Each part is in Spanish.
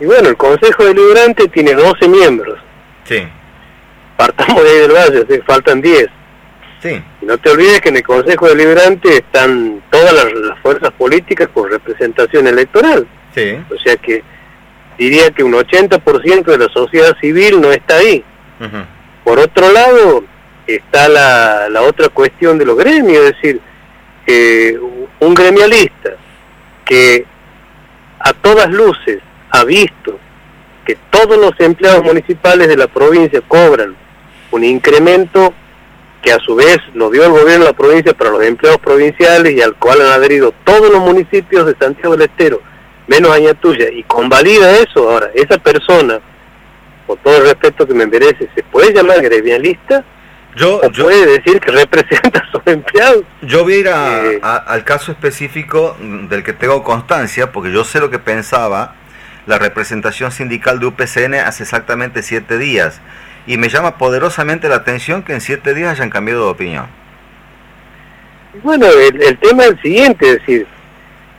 Y bueno, el Consejo Deliberante tiene 12 miembros. Sí. Partamos de ahí del valle, faltan 10. Sí. Y no te olvides que en el Consejo Deliberante están todas las, las fuerzas políticas con representación electoral. Sí. O sea que diría que un 80% de la sociedad civil no está ahí. Por otro lado, está la, la otra cuestión de los gremios, es decir, un gremialista que a todas luces ha visto que todos los empleados municipales de la provincia cobran un incremento que a su vez lo dio el gobierno de la provincia para los empleados provinciales y al cual han adherido todos los municipios de Santiago del Estero, menos Añatuya, y convalida eso, ahora, esa persona, con todo el respeto que me merece, ¿se puede llamar gremialista? Yo, ¿O yo, puede decir que representa a sus empleados? yo voy a ir a- Eh. a- al caso específico del que tengo constancia, porque yo sé lo que pensaba la representación sindical de UPCN hace exactamente siete días. Y me llama poderosamente la atención que en siete días hayan cambiado de opinión. Bueno, el, el tema es el siguiente, es decir,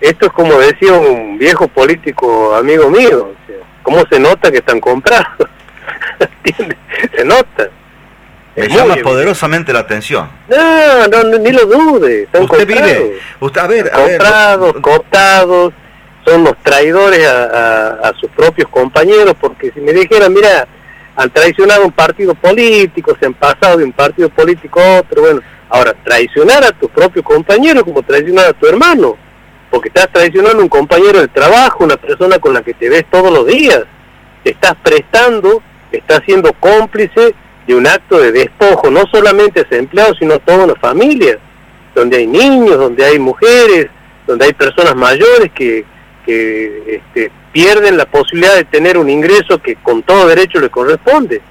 esto es como decía un viejo político amigo mío, o sea, ¿cómo se nota que están comprados? ¿Entiendes? Se nota. Me llama poderosamente la atención. No, no, no, ni lo dude, están Usted comprados. vive, usted, a ver, a ver, comprados, cooptados, son los traidores a, sus propios compañeros, porque si me dijeran, mira, han traicionado un partido político, se han pasado de un partido político a otro, bueno, ahora traicionar a tu propio compañero como traicionar a tu hermano, porque estás traicionando a un compañero de trabajo, una persona con la que te ves todos los días, te estás prestando, estás siendo cómplice de un acto de despojo, no solamente a ese empleado, sino a toda una familia donde hay niños, donde hay mujeres, donde hay personas mayores que, que este, pierden la posibilidad de tener un ingreso que con todo derecho le corresponde.